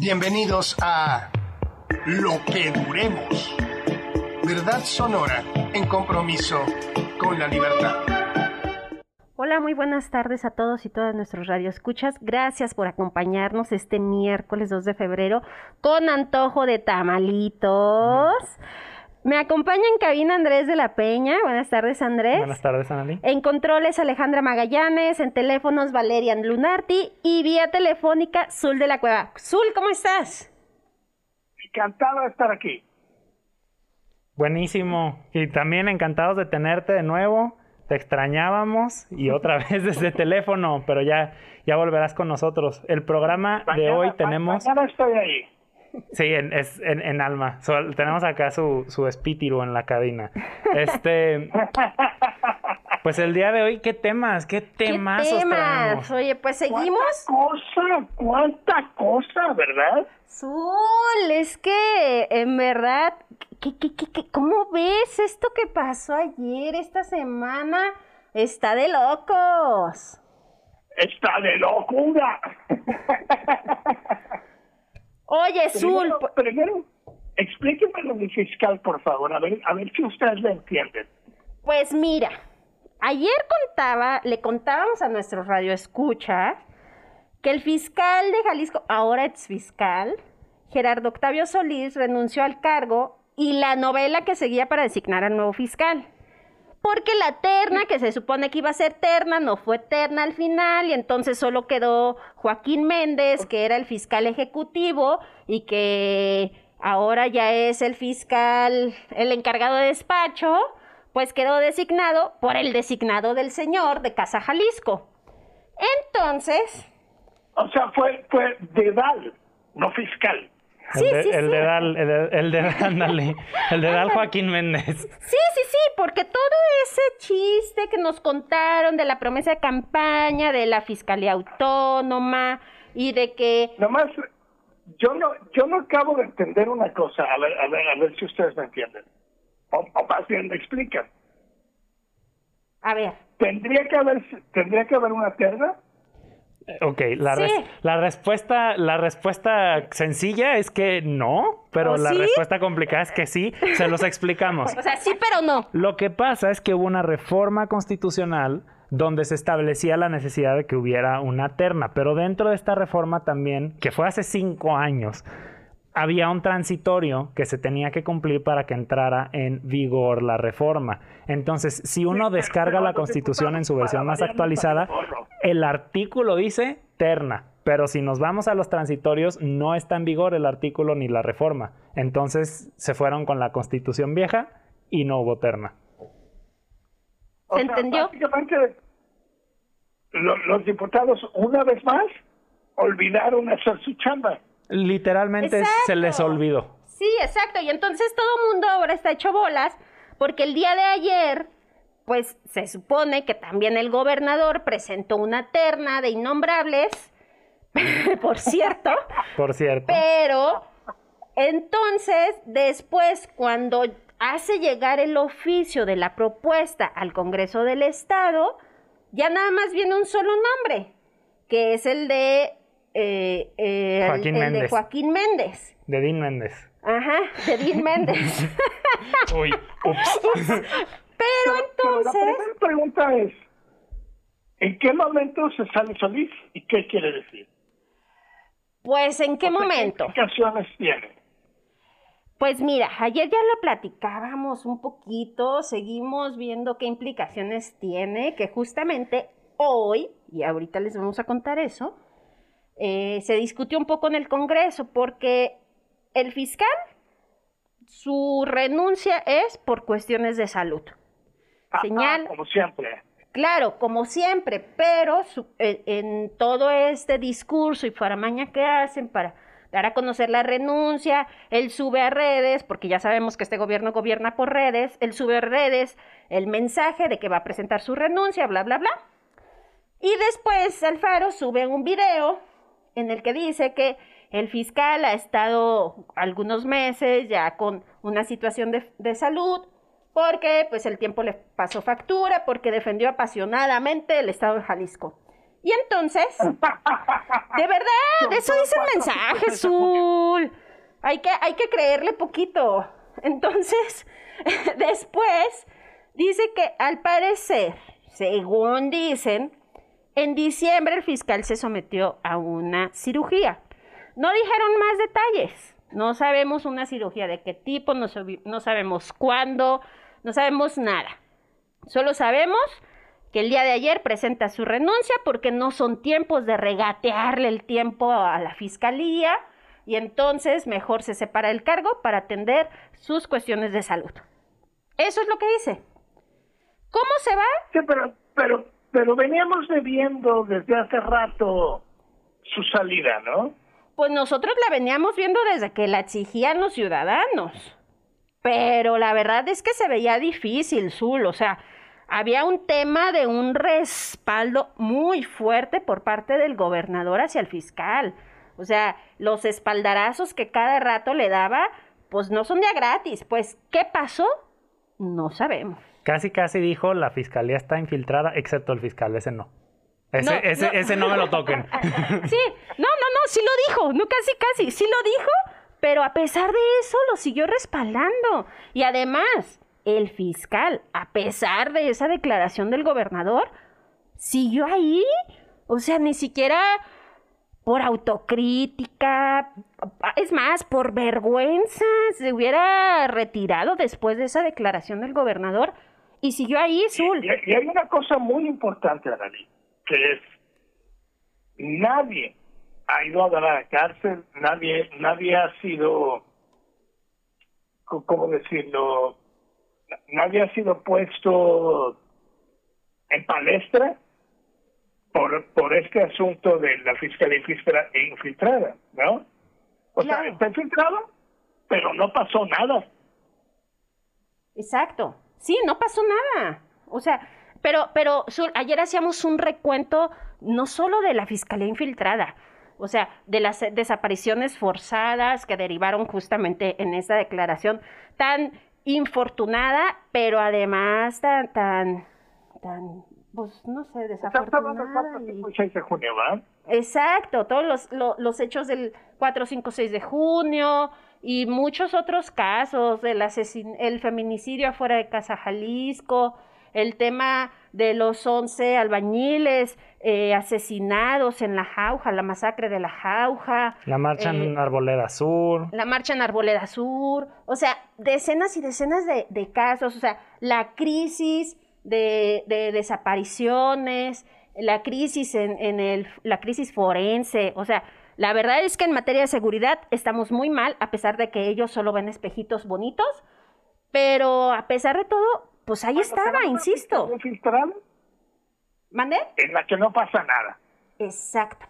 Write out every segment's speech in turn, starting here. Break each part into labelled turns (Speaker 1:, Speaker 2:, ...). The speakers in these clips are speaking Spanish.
Speaker 1: Bienvenidos a Lo que Duremos. Verdad sonora en compromiso con la libertad.
Speaker 2: Hola, muy buenas tardes a todos y todas nuestros radioescuchas. Gracias por acompañarnos este miércoles 2 de febrero con antojo de tamalitos. Me acompaña en cabina Andrés de la Peña. Buenas tardes, Andrés.
Speaker 3: Buenas tardes, Anali.
Speaker 2: En controles, Alejandra Magallanes. En teléfonos, Valerian Lunarti. Y vía telefónica, Zul de la Cueva. Zul, ¿cómo estás?
Speaker 4: Encantado de estar aquí.
Speaker 3: Buenísimo. Y también encantados de tenerte de nuevo. Te extrañábamos y otra vez desde teléfono, pero ya, ya volverás con nosotros. El programa de hoy tenemos...
Speaker 4: Mañana estoy ahí.
Speaker 3: Sí, en, es, en, en alma. So, tenemos acá su, su espíritu en la cabina. Este. Pues el día de hoy, ¿qué temas? ¿Qué temas
Speaker 2: ¿Qué temas?
Speaker 3: traemos?
Speaker 2: Oye, pues seguimos.
Speaker 4: ¿Cuánta cosa? ¿Cuánta cosa, verdad?
Speaker 2: Zul, es que en verdad, ¿qué, qué, qué, qué- cómo ves esto que pasó ayer, esta semana? Está de locos.
Speaker 4: Está de locura.
Speaker 2: Oye, Zul,
Speaker 4: primero, primero, explíqueme lo del fiscal, por favor, a ver, a ver si ustedes lo entienden.
Speaker 2: pues mira, ayer contaba, le contábamos a nuestro radio escucha que el fiscal de Jalisco, ahora ex fiscal, Gerardo Octavio Solís, renunció al cargo y la novela que seguía para designar al nuevo fiscal. Porque la terna, que se supone que iba a ser terna, no fue terna al final, y entonces solo quedó Joaquín Méndez, que era el fiscal ejecutivo, y que ahora ya es el fiscal, el encargado de despacho, pues quedó designado por el designado del señor de Casa Jalisco. Entonces,
Speaker 4: O sea, fue, fue dedal, no fiscal.
Speaker 3: El,
Speaker 2: Sí,
Speaker 3: de,
Speaker 2: sí,
Speaker 3: el
Speaker 2: sí.
Speaker 3: de Dal, el de, el de ándale, el de Dal Joaquín Méndez.
Speaker 2: Sí, sí, sí, porque todo ese chiste que nos contaron de la promesa de campaña, de la fiscalía autónoma y de que,
Speaker 4: Nomás, yo no, yo no acabo de entender una cosa, a ver, a ver, a ver si ustedes me entienden. O, o más bien me explican.
Speaker 2: a ver,
Speaker 4: ¿Tendría que haber, tendría que haber una terna?
Speaker 3: Ok, la,
Speaker 2: Sí.
Speaker 3: res- la respuesta, la respuesta sencilla es que no, pero
Speaker 2: ¿O
Speaker 3: la
Speaker 2: sí?
Speaker 3: respuesta complicada es que sí. Se los explicamos.
Speaker 2: o sea, sí, pero no.
Speaker 3: Lo que pasa es que hubo una reforma constitucional donde se establecía la necesidad de que hubiera una terna, pero dentro de esta reforma también, que fue hace cinco años, había un transitorio que se tenía que cumplir para que entrara en vigor la reforma. Entonces, si uno
Speaker 4: Sí,
Speaker 3: descarga la Constitución en su versión más actualizada, el artículo dice terna, pero si nos vamos a los transitorios, no está en vigor el artículo ni la reforma. Entonces, se fueron con la Constitución vieja y no hubo terna.
Speaker 2: ¿Se entendió?
Speaker 4: Los diputados, una vez más, olvidaron hacer su chamba.
Speaker 3: Literalmente se les olvidó.
Speaker 2: Sí, exacto. Y entonces todo el mundo ahora está hecho bolas porque el día de ayer, pues se supone que también el gobernador presentó una terna de innombrables, por cierto.
Speaker 3: Por cierto.
Speaker 2: Pero entonces, después, cuando hace llegar el oficio de la propuesta al Congreso del Estado, ya nada más viene un solo nombre, que es el de, eh, eh, el-
Speaker 3: Joaquín
Speaker 2: el de
Speaker 3: Méndez.
Speaker 2: Joaquín Méndez.
Speaker 3: De Dean Méndez.
Speaker 2: Ajá, de Dean Méndez.
Speaker 3: Uy, ups.
Speaker 2: Pero
Speaker 4: Pero la
Speaker 2: entonces,
Speaker 4: primera pregunta es, ¿en qué momento se sale Solís y qué quiere decir?
Speaker 2: pues, ¿en qué
Speaker 4: O sea,
Speaker 2: momento?
Speaker 4: ¿Qué implicaciones tiene?
Speaker 2: Pues mira, ayer ya lo platicábamos un poquito, seguimos viendo qué implicaciones tiene, que justamente hoy, y ahorita les vamos a contar eso, eh, se discutió un poco en el Congreso porque el fiscal, su renuncia es por cuestiones de salud. Señal.
Speaker 4: como siempre.
Speaker 2: Claro, como siempre, pero su- en, en todo este discurso y faramaña que hacen para dar a conocer la renuncia, él sube a redes, porque ya sabemos que este gobierno gobierna por redes, él sube a redes el mensaje de que va a presentar su renuncia, bla, bla, bla. Y después Alfaro sube un video en el que dice que el fiscal ha estado algunos meses ya con una situación de, de salud, porque pues el tiempo le pasó factura, porque defendió apasionadamente el estado de Jalisco. Y entonces, de verdad, eso dice el mensaje, Zul. Hay que, hay que creerle poquito. Entonces, después, dice que al parecer, según dicen, en diciembre el fiscal se sometió a una cirugía. No dijeron más detalles. No sabemos una cirugía de qué tipo, no, sabemos cuándo, no sabemos nada. Solo sabemos que el día de ayer presenta su renuncia porque no son tiempos de regatearle el tiempo a la fiscalía y entonces mejor se separa el cargo para atender sus cuestiones de salud. Eso es lo que dice. ¿Cómo se va?
Speaker 4: Sí, pero, pero veníamos viendo desde hace rato su salida, ¿no?
Speaker 2: Pues nosotros la veníamos viendo desde que la exigían los ciudadanos. Pero la verdad es que se veía difícil, Zul. O sea, había un tema de un respaldo muy fuerte por parte del gobernador hacia el fiscal. O sea, los espaldarazos que cada rato le daba, pues no son ya gratis. Pues, ¿qué pasó? No sabemos.
Speaker 3: Casi, casi dijo, la fiscalía está infiltrada, excepto el fiscal, ese no. Ese no, ese, no. ese no me lo toquen.
Speaker 2: sí, no, no, no, sí lo dijo, no casi, casi, sí lo dijo, pero a pesar de eso lo siguió respaldando. Y además, el fiscal, a pesar de esa declaración del gobernador, siguió ahí. O sea, ni siquiera por autocrítica, es más, por vergüenza, se hubiera retirado después de esa declaración del gobernador y siguió ahí, Zul.
Speaker 4: Y, y, hay una cosa muy importante, Arali, que es, nadie ha ido a la cárcel, nadie, nadie ha sido, ¿cómo decirlo? Nadie ha sido puesto en palestra por, por este asunto de la fiscalía infiltrada, ¿no? O claro. sea, está infiltrado, pero no pasó nada.
Speaker 2: Exacto. Sí, no pasó nada. O sea, pero, pero ayer hacíamos un recuento no solo de la fiscalía infiltrada, o sea, de las desapariciones forzadas que derivaron justamente en esa declaración tan infortunada, pero además tan, tan, tan pues no sé, desafortunada.
Speaker 4: Y... 6 de junio, ¿verdad?
Speaker 2: Exacto, todos los, los, los, hechos del 4, 5, 6 de junio y muchos otros casos, el, asesin el feminicidio afuera de Casa Jalisco, el tema de los 11 albañiles eh, asesinados en la jauja, la masacre de la jauja.
Speaker 3: La marcha eh, en Arboleda Sur.
Speaker 2: La marcha en Arboleda Sur. O sea, decenas y decenas de, de casos. O sea, la crisis de, de desapariciones, la crisis en, en el, la crisis forense, o sea, la verdad es que en materia de seguridad estamos muy mal, a pesar de que ellos solo ven espejitos bonitos, pero a pesar de todo, pues ahí estaba, insisto. ¿Mande?
Speaker 4: En la que no pasa nada.
Speaker 2: Exacto,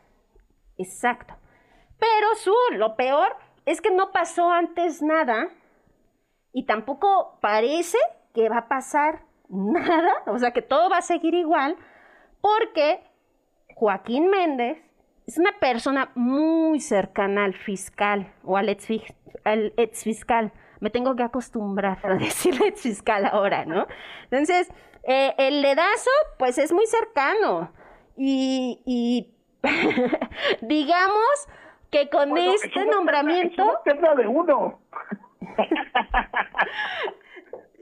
Speaker 2: exacto. Pero su, lo peor es que no pasó antes nada y tampoco parece que va a pasar nada, o sea que todo va a seguir igual, porque Joaquín Méndez es una persona muy cercana al fiscal o al ex, al ex fiscal. Me tengo que acostumbrar a decir ex fiscal ahora, ¿no? Entonces, eh, el ledazo, pues es muy cercano. Y, y digamos que con bueno, este nombramiento.
Speaker 4: Es una de uno.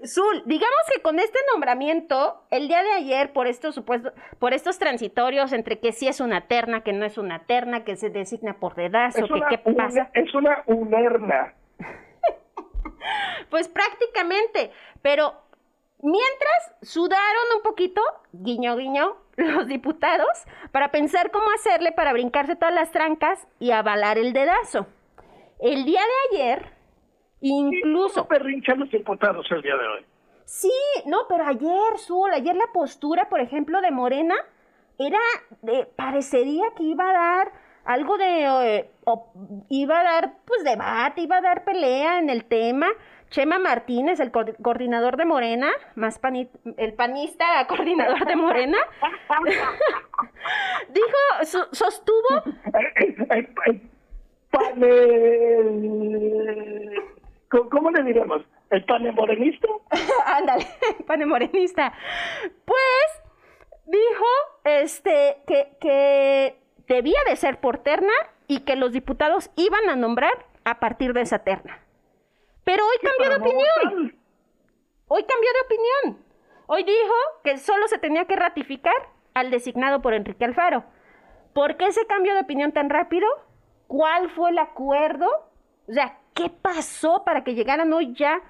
Speaker 2: Zul, digamos que con este nombramiento, el día de ayer, por estos supuestos, por estos transitorios entre que sí es una terna, que no es una terna, que se designa por dedazo,
Speaker 4: es
Speaker 2: que
Speaker 4: una,
Speaker 2: qué pasa.
Speaker 4: es una unerna.
Speaker 2: pues prácticamente, pero mientras sudaron un poquito, guiño guiño, los diputados, para pensar cómo hacerle para brincarse todas las trancas y avalar el dedazo. El día de ayer, Incluso.
Speaker 4: Perrinchan los diputados el día de hoy.
Speaker 2: Sí, no, pero ayer, Zul, ayer la postura, por ejemplo, de Morena, era, de, parecería que iba a dar algo de, eh, o, iba a dar, pues, debate, iba a dar pelea en el tema. Chema Martínez, el co coordinador de Morena, más panit el panista coordinador de Morena, dijo, so sostuvo...
Speaker 4: El, el, el panel ¿Cómo le diremos? ¿El pane morenista?
Speaker 2: Ándale, pane morenista. Pues dijo este, que, que debía de ser por terna y que los diputados iban a nombrar a partir de esa terna. Pero hoy cambió de opinión. Hoy cambió de opinión. Hoy dijo que solo se tenía que ratificar al designado por Enrique Alfaro. ¿Por qué ese cambio de opinión tan rápido? ¿Cuál fue el acuerdo? O sea, ¿qué pasó para que llegaran hoy ya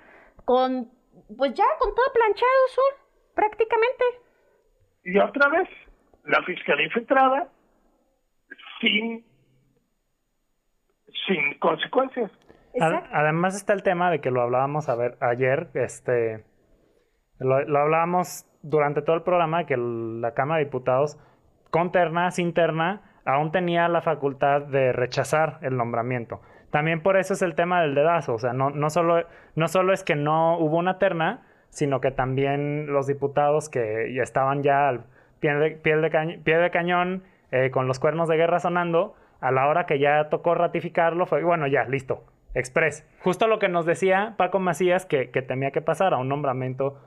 Speaker 2: con, pues ya con todo planchado, Sur, prácticamente?
Speaker 4: Y otra vez, la fiscalía infiltrada sin, sin consecuencias.
Speaker 3: además está el tema de que lo hablábamos a ver ayer, este, lo, lo hablábamos durante todo el programa de que la Cámara de Diputados, con terna, sin terna, aún tenía la facultad de rechazar el nombramiento. También por eso es el tema del dedazo, o sea, no, no, solo, no solo es que no hubo una terna, sino que también los diputados que ya estaban ya al pie de, pie de, cañón, eh, con los cuernos de guerra sonando, a la hora que ya tocó ratificarlo, fue, bueno, ya, listo, express. Justo lo que nos decía Paco Macías que, que temía que pasara, un nombramiento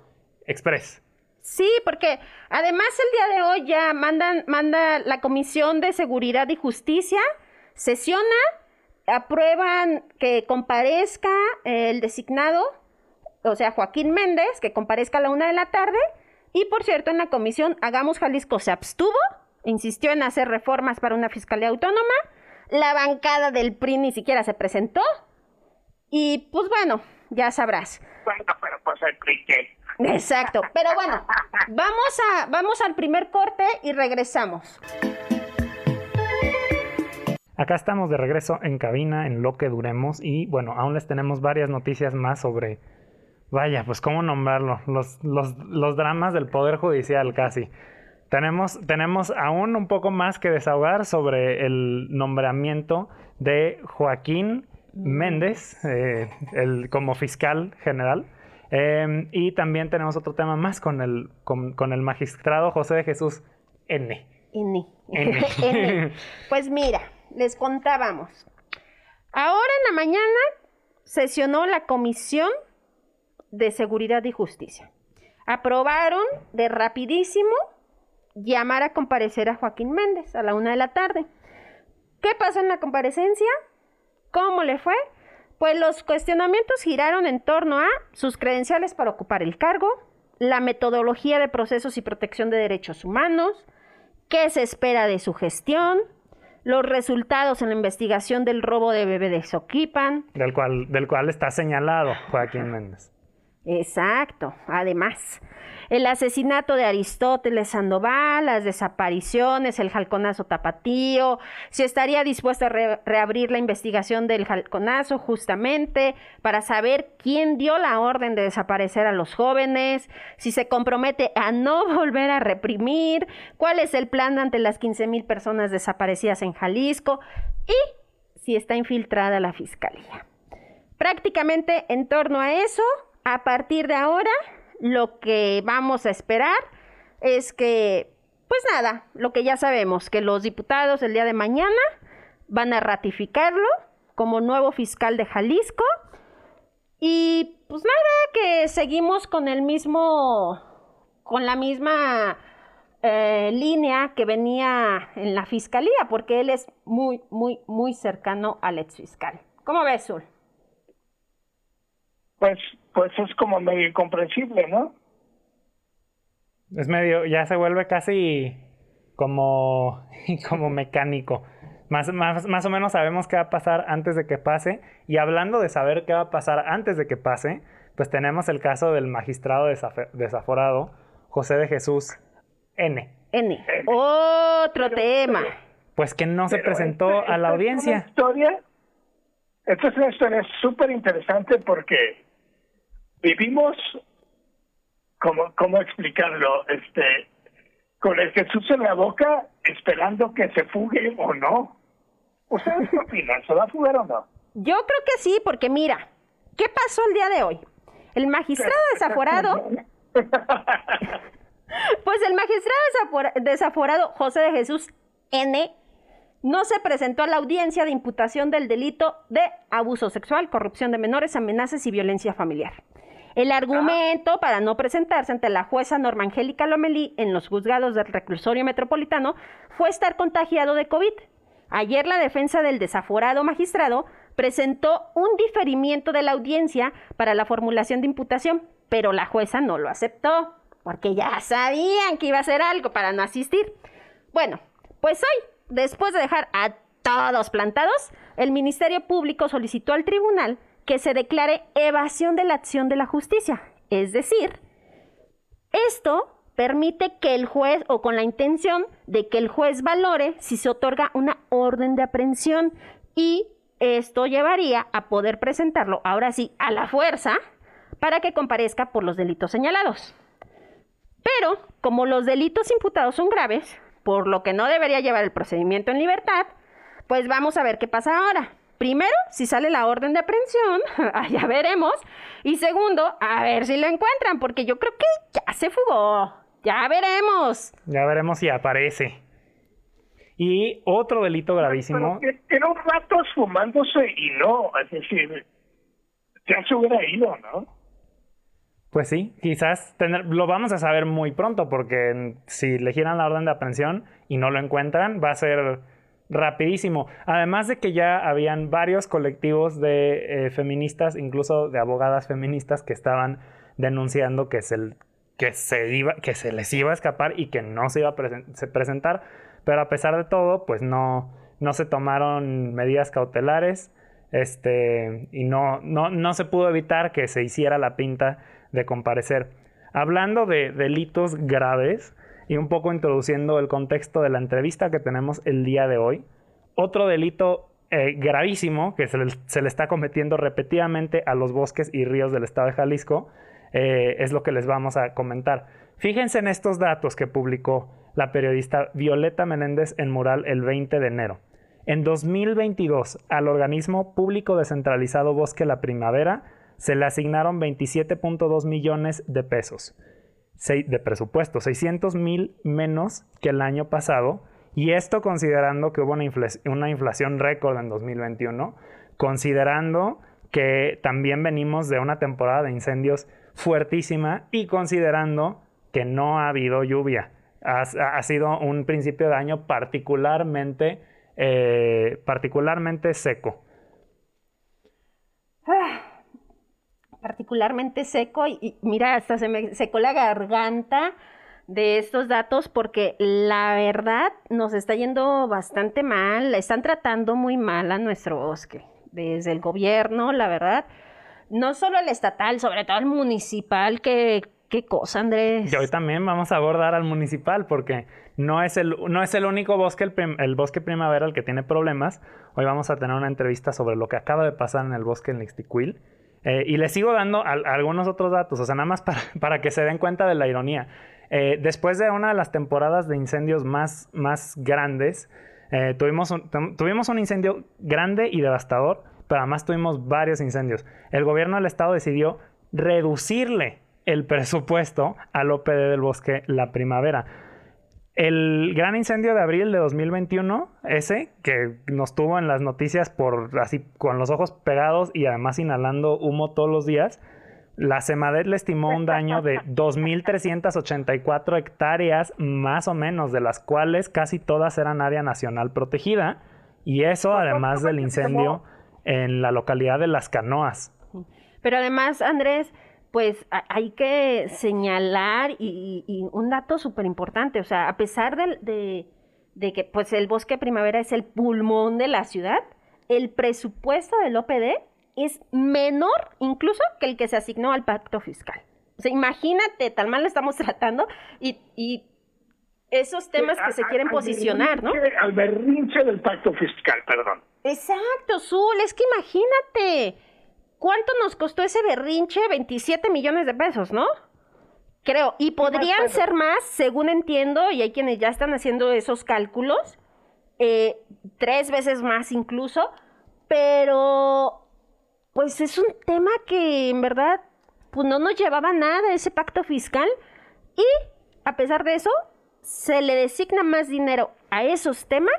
Speaker 3: express.
Speaker 2: Sí, porque además el día de hoy ya mandan, manda la Comisión de Seguridad y Justicia, sesiona, aprueban que comparezca el designado, o sea, Joaquín Méndez, que comparezca a la una de la tarde. Y por cierto, en la comisión Hagamos Jalisco se abstuvo, insistió en hacer reformas para una fiscalía autónoma. La bancada del PRI ni siquiera se presentó. Y pues bueno, ya sabrás.
Speaker 4: Bueno, pero pues el PRI
Speaker 2: Exacto. Pero bueno, vamos, a, vamos al primer corte y regresamos.
Speaker 3: Acá estamos de regreso en cabina en lo que duremos y bueno, aún les tenemos varias noticias más sobre, vaya, pues cómo nombrarlo, los, los, los dramas del Poder Judicial casi. Tenemos, tenemos aún un poco más que desahogar sobre el nombramiento de Joaquín Méndez eh, el, como fiscal general. Em, y también tenemos otro tema más con el, con, el magistrado José de Jesús N.
Speaker 2: N. N. Pues mira, les contábamos. Ahora en la mañana sesionó la Comisión de Seguridad y Justicia. Aprobaron de rapidísimo llamar a comparecer a Joaquín Méndez a la una de la tarde. ¿Qué pasó en la comparecencia? ¿Cómo le fue? Pues los cuestionamientos giraron en torno a sus credenciales para ocupar el cargo, la metodología de procesos y protección de derechos humanos, qué se espera de su gestión, los resultados en la investigación del robo de bebé de Soquipan.
Speaker 3: Del cual, del cual está señalado Joaquín Méndez.
Speaker 2: Exacto, además el asesinato de Aristóteles Sandoval, las desapariciones, el halconazo tapatío, si estaría dispuesto a reabrir la investigación del halconazo justamente para saber quién dio la orden de desaparecer a los jóvenes, si se compromete a no volver a reprimir, cuál es el plan ante las 15 mil personas desaparecidas en Jalisco y si está infiltrada la fiscalía. Prácticamente en torno a eso, a partir de ahora, lo que vamos a esperar es que, pues nada, lo que ya sabemos, que los diputados el día de mañana van a ratificarlo como nuevo fiscal de Jalisco. Y pues nada, que seguimos con el mismo, con la misma eh, línea que venía en la fiscalía, porque él es muy, muy, muy cercano al ex fiscal. ¿Cómo ves, Zul?
Speaker 4: Pues pues es como medio incomprensible, ¿no?
Speaker 3: Es medio, ya se vuelve casi como, como mecánico. Más, más, más o menos sabemos qué va a pasar antes de que pase. Y hablando de saber qué va a pasar antes de que pase, pues tenemos el caso del magistrado desaforado, José de Jesús N.
Speaker 2: N. Otro tema.
Speaker 3: Pues que no se presentó a la audiencia.
Speaker 4: Es historia, esta es una historia súper interesante porque vivimos, ¿cómo, cómo explicarlo? Este, con el Jesús en la boca, esperando que se fugue o no. ¿Ustedes qué opinan? ¿Se va a fugar o no?
Speaker 2: Yo creo que sí, porque mira, ¿qué pasó el día de hoy? El magistrado desaforado. pues el magistrado desaforado José de Jesús N no se presentó a la audiencia de imputación del delito de abuso sexual, corrupción de menores, amenazas y violencia familiar. El argumento para no presentarse ante la jueza Norma Angélica Lomelí en los juzgados del reclusorio metropolitano fue estar contagiado de COVID. Ayer la defensa del desaforado magistrado presentó un diferimiento de la audiencia para la formulación de imputación, pero la jueza no lo aceptó, porque ya sabían que iba a hacer algo para no asistir. Bueno, pues hoy, después de dejar a todos plantados, el Ministerio Público solicitó al tribunal que se declare evasión de la acción de la justicia. Es decir, esto permite que el juez, o con la intención de que el juez valore si se otorga una orden de aprehensión y esto llevaría a poder presentarlo, ahora sí, a la fuerza, para que comparezca por los delitos señalados. Pero, como los delitos imputados son graves, por lo que no debería llevar el procedimiento en libertad, pues vamos a ver qué pasa ahora. Primero, si sale la orden de aprehensión, ya veremos. Y segundo, a ver si lo encuentran, porque yo creo que ya se fugó. Ya veremos.
Speaker 3: Ya veremos si aparece. Y otro delito gravísimo.
Speaker 4: Pero un rato fumándose y no, es decir, ya se hubiera ido, ¿no?
Speaker 3: Pues sí, quizás tener, lo vamos a saber muy pronto porque si le giran la orden de aprehensión y no lo encuentran, va a ser rapidísimo. Además de que ya habían varios colectivos de eh, feministas, incluso de abogadas feministas, que estaban denunciando que se, que, se iba, que se les iba a escapar y que no se iba a presentar. Pero a pesar de todo, pues no, no se tomaron medidas cautelares este, y no, no, no se pudo evitar que se hiciera la pinta de comparecer. Hablando de delitos graves y un poco introduciendo el contexto de la entrevista que tenemos el día de hoy, otro delito eh, gravísimo que se le, está cometiendo repetidamente a los bosques y ríos del estado de Jalisco eh, es lo que les vamos a comentar. Fíjense en estos datos que publicó la periodista Violeta Menéndez en Mural el 20 de enero. En 2022, al organismo público descentralizado Bosque La Primavera se le asignaron 27.2 millones de pesos de presupuesto, 600 mil menos que el año pasado, y esto considerando que hubo una, inflación récord en 2021, considerando que también venimos de una temporada de incendios fuertísima y considerando que no ha habido lluvia. Ha, sido un principio de año particularmente, eh, particularmente seco.
Speaker 2: Particularmente seco y, mira, hasta se me secó la garganta de estos datos porque la verdad nos está yendo bastante mal, están tratando muy mal a nuestro bosque, desde el gobierno, la verdad, no solo el estatal, sobre todo el municipal, que qué cosa, Andrés.
Speaker 3: Y hoy también vamos a abordar al municipal porque no es el, no es el único bosque, el, el, bosque primavera, el que tiene problemas. Hoy vamos a tener una entrevista sobre lo que acaba de pasar en el bosque en Ixtiquil eh, y les sigo dando algunos otros datos, o sea, nada más para, que se den cuenta de la ironía. Eh, después de una de las temporadas de incendios más, grandes, eh, tuvimos, un, tuvimos un incendio grande y devastador, pero además tuvimos varios incendios. El gobierno del estado decidió reducirle el presupuesto al OPD del bosque la primavera. El gran incendio de abril de 2021, ese que nos tuvo en las noticias por así con los ojos pegados y además inhalando humo todos los días, la CEMADET le estimó un daño de 2.384 hectáreas más o menos, de las cuales casi todas eran área nacional protegida. Y eso además del incendio en la localidad de Las Canoas.
Speaker 2: Pero además, Andrés, pues hay que señalar y, un dato súper importante, o sea, a pesar de, que pues el bosque primavera es el pulmón de la ciudad, el presupuesto del OPD es menor incluso que el que se asignó al pacto fiscal. O sea, imagínate, tal mal lo estamos tratando y, esos temas que se quieren posicionar, ¿no?
Speaker 4: Al berrinche del pacto fiscal, perdón.
Speaker 2: Exacto, Zul, es que imagínate ¿Cuánto nos costó ese berrinche? 27 millones de pesos, ¿no? Creo. Y podrían ser más, según entiendo, y hay quienes ya están haciendo esos cálculos, eh, tres veces más incluso, pero pues es un tema que en verdad pues no nos llevaba nada ese pacto fiscal y a pesar de eso se le designa más dinero a esos temas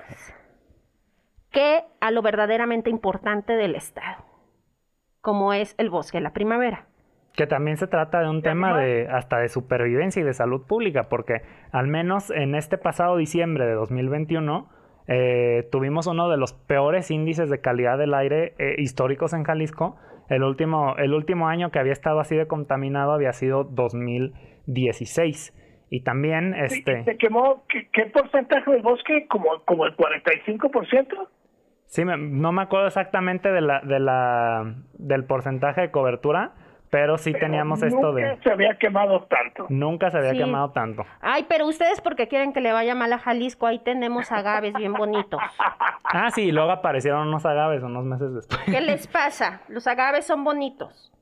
Speaker 2: que a lo verdaderamente importante del Estado como es el bosque de la primavera.
Speaker 3: Que también se trata de un tema de hasta de supervivencia y de salud pública, porque al menos en este pasado diciembre de 2021 eh, tuvimos uno de los peores índices de calidad del aire eh, históricos en Jalisco. El último, el último año que había estado así de contaminado había sido 2016. Y también este...
Speaker 4: ¿Se quemó ¿qué, porcentaje del bosque? ¿Como, como el 45%?
Speaker 3: Sí, no me acuerdo exactamente de la, de la, del porcentaje de cobertura, pero sí teníamos esto de...
Speaker 4: Nunca se había quemado tanto.
Speaker 3: Nunca se había quemado tanto.
Speaker 2: Ay, pero ustedes porque quieren que le vaya mal a Jalisco, ahí tenemos agaves bien bonitos.
Speaker 3: Ah, sí, y luego aparecieron unos agaves unos meses después.
Speaker 2: ¿Qué les pasa? Los agaves son bonitos.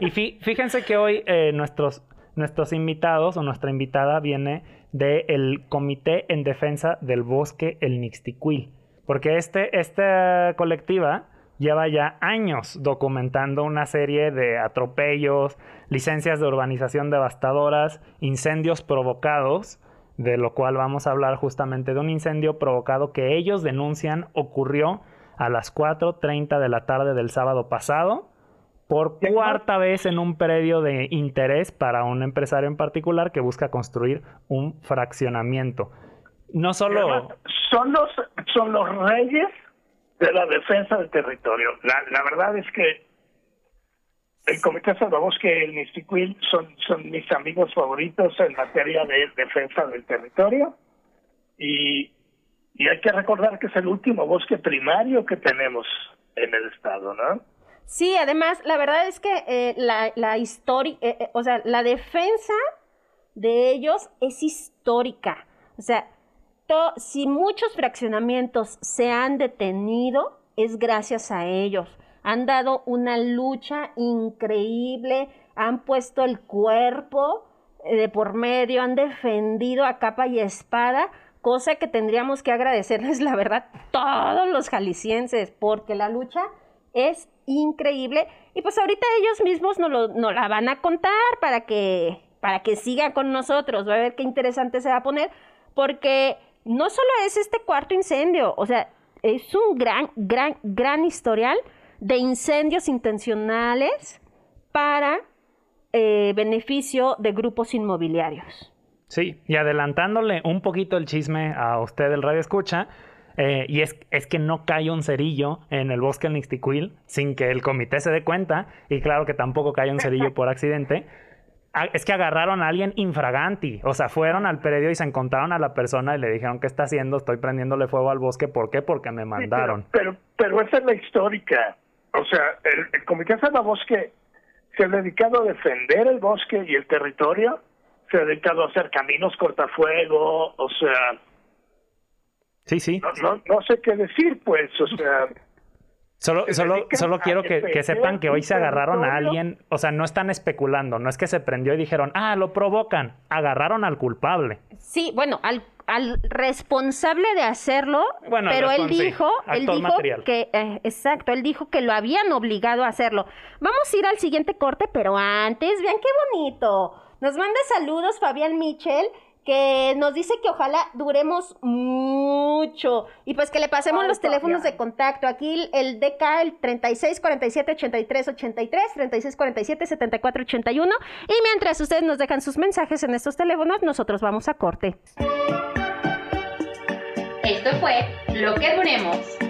Speaker 3: Y fíjense que hoy eh, nuestros, nuestros invitados o nuestra invitada viene del Comité en Defensa del Bosque El Nixtiquil. Porque este, esta colectiva lleva ya años documentando una serie de atropellos, licencias de urbanización devastadoras, incendios provocados, de lo cual vamos a hablar justamente de un incendio provocado que ellos denuncian ocurrió a las 4.30 de la tarde del sábado pasado, por cuarta vez en un predio de interés para un empresario en particular que busca construir un fraccionamiento. No solo...
Speaker 4: Son los, son los reyes de la defensa del territorio. La, la verdad es que el Comité Salvabosque y el Mistiquil son, son mis amigos favoritos en materia de defensa del territorio y, y hay que recordar que es el último bosque primario que tenemos en el estado, ¿no?
Speaker 2: Sí, además, la verdad es que eh, la, la historia, eh, eh, o sea, la defensa de ellos es histórica. O sea, si muchos fraccionamientos se han detenido, es gracias a ellos. Han dado una lucha increíble, han puesto el cuerpo eh, de por medio, han defendido a capa y espada, cosa que tendríamos que agradecerles, la verdad, todos los jaliscienses, porque la lucha es increíble. Y pues ahorita ellos mismos nos, nos la van a contar para que, para que siga con nosotros. Va a ver qué interesante se va a poner, porque no solo es este cuarto incendio, o sea, es un gran, gran, gran historial de incendios intencionales para eh, beneficio de grupos inmobiliarios.
Speaker 3: Sí, y adelantándole un poquito el chisme a usted del Radio Escucha, eh, y es, es, que no cae un cerillo en el bosque del Nixtiquil sin que el comité se dé cuenta, y claro que tampoco cae un cerillo por accidente es que agarraron a alguien infraganti. O sea, fueron al predio y se encontraron a la persona y le dijeron, ¿qué está haciendo? Estoy prendiéndole fuego al bosque. ¿Por qué? Porque me mandaron.
Speaker 4: pero, pero, esa es la histórica. O sea, el, el Comité Bosque se ha dedicado a defender el bosque y el territorio. Se ha dedicado a hacer caminos cortafuego. O sea...
Speaker 3: Sí, sí.
Speaker 4: no, no sé qué decir, pues. O sea...
Speaker 3: Solo, solo, solo quiero que, sepan que hoy se agarraron a alguien, o sea, no están especulando, no es que se prendió y dijeron, ah, lo provocan, agarraron al culpable.
Speaker 2: Sí, bueno, al, al responsable de hacerlo, pero él dijo, él dijo que, eh, exacto, él dijo que lo habían obligado a hacerlo. Vamos a ir al siguiente corte, pero antes, vean qué bonito. Nos manda saludos Fabián Michel que nos dice que ojalá duremos mucho y pues que le pasemos los teléfonos de contacto. Aquí el DK, el 36 47 83 83, 36 47 74 81 y mientras ustedes nos dejan sus mensajes en estos teléfonos, nosotros vamos a corte.
Speaker 5: Esto fue Lo que duremos.